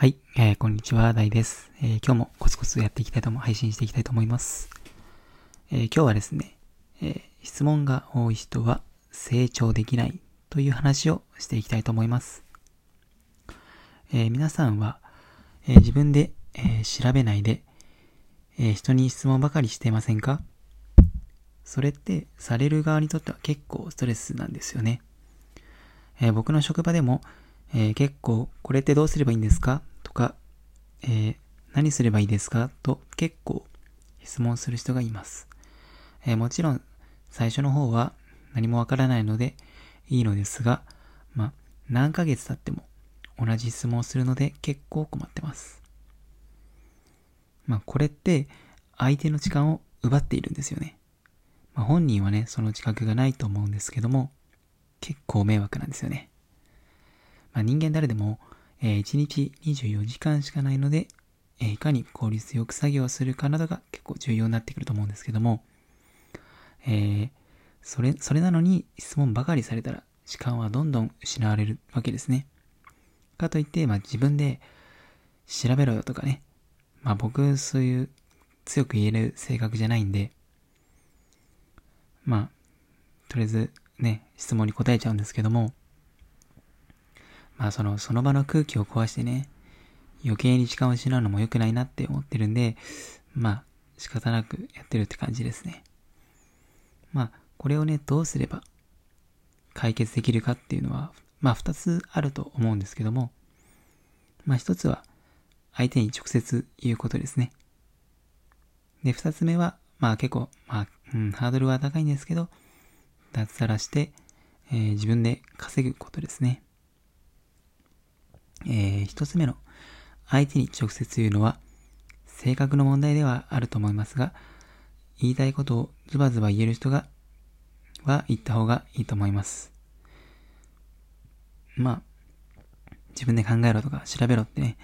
はい、えー、こんにちは、大です、えー、今日もコツコツやっていきたいと思、配信していきたいと思います。えー、今日はですね、え、質問が多い人は成長できないという話をしていきたいと思います。え、皆さんは、え、自分で、え、調べないで、え、人に質問ばかりしていませんか？それってされる側にとっては結構ストレスなんですよね。え、僕の職場でも、えー、結構これってどうすればいいんですか、えー、何すればいいですか？と結構質問する人がいます。えー、もちろん最初の方は何もわからないのでいいのですが、まあ、何ヶ月経っても同じ質問をするので結構困ってます。まあ、これって相手の時間を奪っているんですよね。まあ、本人はね、その自覚がないと思うんですけども、結構迷惑なんですよね。まあ、人間誰でも、えー、1日24時間しかないので、えー、いかに効率よく作業するかなどが結構重要になってくると思うんですけども、えー、それ、それなのに質問ばかりされたら時間はどんどん失われるわけですね。かといって、まあ自分で調べろよとかね。まあ僕そういう強く言える性格じゃないんで、まあ、とりあえずね、質問に答えちゃうんですけども、まあその、その場の空気を壊してね、余計に時間を失うのも良くないなって思ってるんで、まあ仕方なくやってるって感じですね。まあこれをね、どうすれば解決できるかっていうのは、まあ二つあると思うんですけども、まあ一つは相手に直接言うことですね。で、二つ目は、まあ結構、まあ、うん、ハードルは高いんですけど、脱サラして、えー、自分で稼ぐことですね。えー、一つ目の相手に直接言うのは性格の問題ではあると思いますが、言いたいことをズバズバ言える人が、は言った方がいいと思います。まあ、自分で考えろとか調べろってね、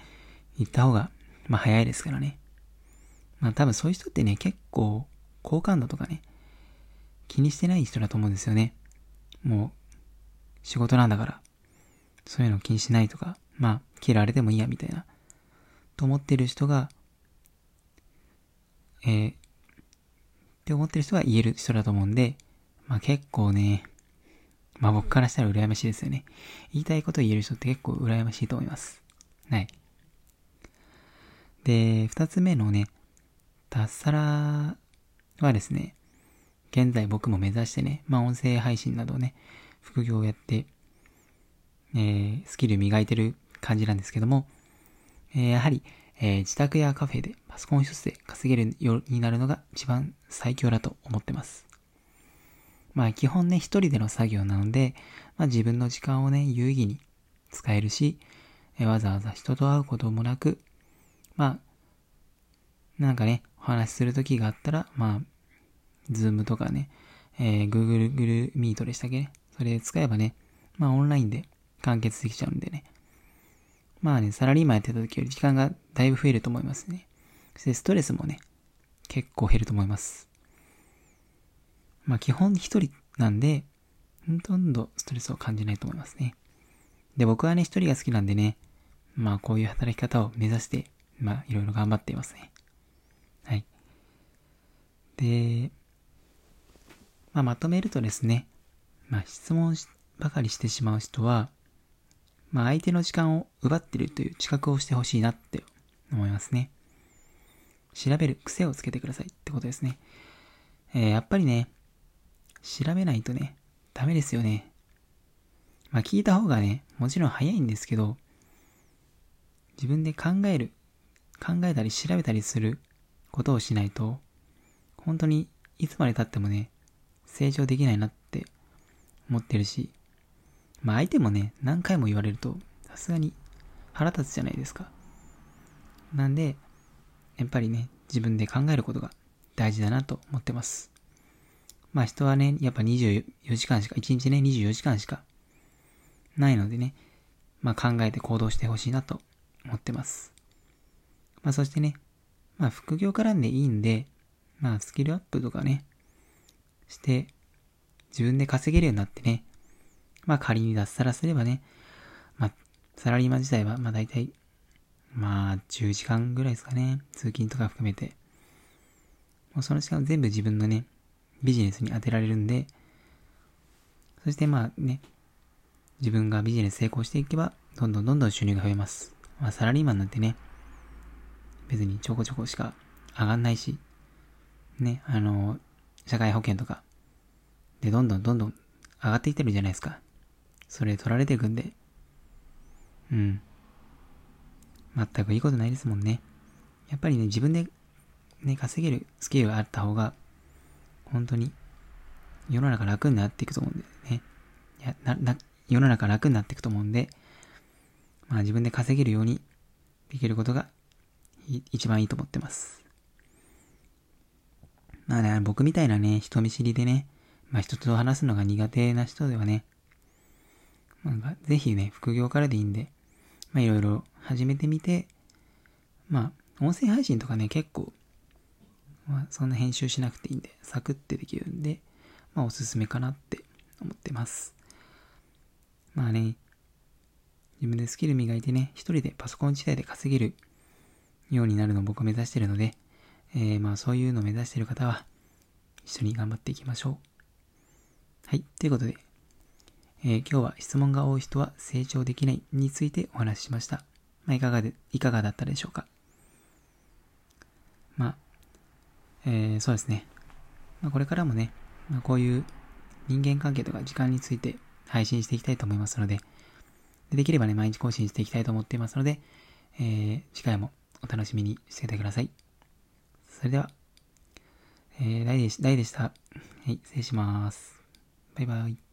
言った方が、まあ早いですからね。まあ多分そういう人ってね、結構好感度とかね、気にしてない人だと思うんですよね。もう、仕事なんだから、そういうの気にしないとか、まあ、嫌われてもいいや、みたいな、と思ってる人が、えー、って思ってる人は言える人だと思うんで、まあ結構ね、まあ僕からしたら羨ましいですよね。言いたいことを言える人って結構羨ましいと思います。はい。で、二つ目のね、脱サラはですね、現在僕も目指してね、まあ音声配信などね、副業をやって、えー、スキル磨いてる感じなんですけども、えー、やはり、えー、自宅やカフェでパソコン一つで稼げるようになるのが一番最強だと思ってます。まあ基本ね、一人での作業なので、まあ自分の時間をね、有意義に使えるし、えー、わざわざ人と会うこともなく、まあ、なんかね、お話しする時があったら、まあ、ズームとかね、えー、Google Meet でしたっけね。それ使えばね、まあオンラインで完結できちゃうんでね。まあね、サラリーマンやってた時より時間がだいぶ増えると思いますね。そしてストレスもね、結構減ると思います。まあ基本一人なんで、ほとんどストレスを感じないと思いますね。で、僕はね、一人が好きなんでね、まあこういう働き方を目指して、まあいろいろ頑張っていますね。はい。で、まあまとめるとですね、まあ質問ばかりしてしまう人は、まあ相手の時間を奪ってるという知覚をしてほしいなって思いますね。調べる癖をつけてくださいってことですね。えー、やっぱりね、調べないとね、ダメですよね。まあ聞いた方がね、もちろん早いんですけど、自分で考える、考えたり調べたりすることをしないと、本当にいつまで経ってもね、成長できないなって思ってるし、まあ相手もね、何回も言われると、さすがに腹立つじゃないですか。なんで、やっぱりね、自分で考えることが大事だなと思ってます。まあ人はね、やっぱ24時間しか、1日ね、24時間しかないのでね、まあ考えて行動してほしいなと思ってます。まあそしてね、まあ副業からんでいいんで、まあスキルアップとかね、して、自分で稼げるようになってね、まあ仮に脱サラすればね、まあ、サラリーマン自体は、まあ大体、まあ、10時間ぐらいですかね。通勤とか含めて。もうその時間全部自分のね、ビジネスに当てられるんで、そしてまあね、自分がビジネス成功していけば、どんどんどんどん収入が増えます。まあサラリーマンなんてね、別にちょこちょこしか上がんないし、ね、あの、社会保険とか、で、どんどんどんどん上がっていってるじゃないですか。それ取られていくんで、うん。全くいいことないですもんね。やっぱりね、自分でね、稼げるスキルがあった方が、本当に世の中楽になっていくと思うんでね。いや、な、な、世の中楽になっていくと思うんで、まあ自分で稼げるようにできることが一番いいと思ってます。まあね、僕みたいなね、人見知りでね、まあ人と話すのが苦手な人ではね、なんかぜひね、副業からでいいんで、まあいろいろ始めてみて、まあ音声配信とかね、結構、まあそんな編集しなくていいんで、サクってできるんで、まあおすすめかなって思ってます。まあね、自分でスキル磨いてね、一人でパソコン自体で稼げるようになるのを僕は目指してるので、えー、まあそういうのを目指してる方は、一緒に頑張っていきましょう。はい。ということで、えー、今日は質問が多い人は成長できないについてお話ししました。まあ、いかがで、いかがだったでしょうか？まあ、えー、そうですね。まあ、これからもね、まあ、こういう人間関係とか時間について配信していきたいと思いますので、できればね、毎日更新していきたいと思っていますので、えー、次回もお楽しみにしていてください。それでは、えー、大でし、大でした。はい、失礼します。バイバイ。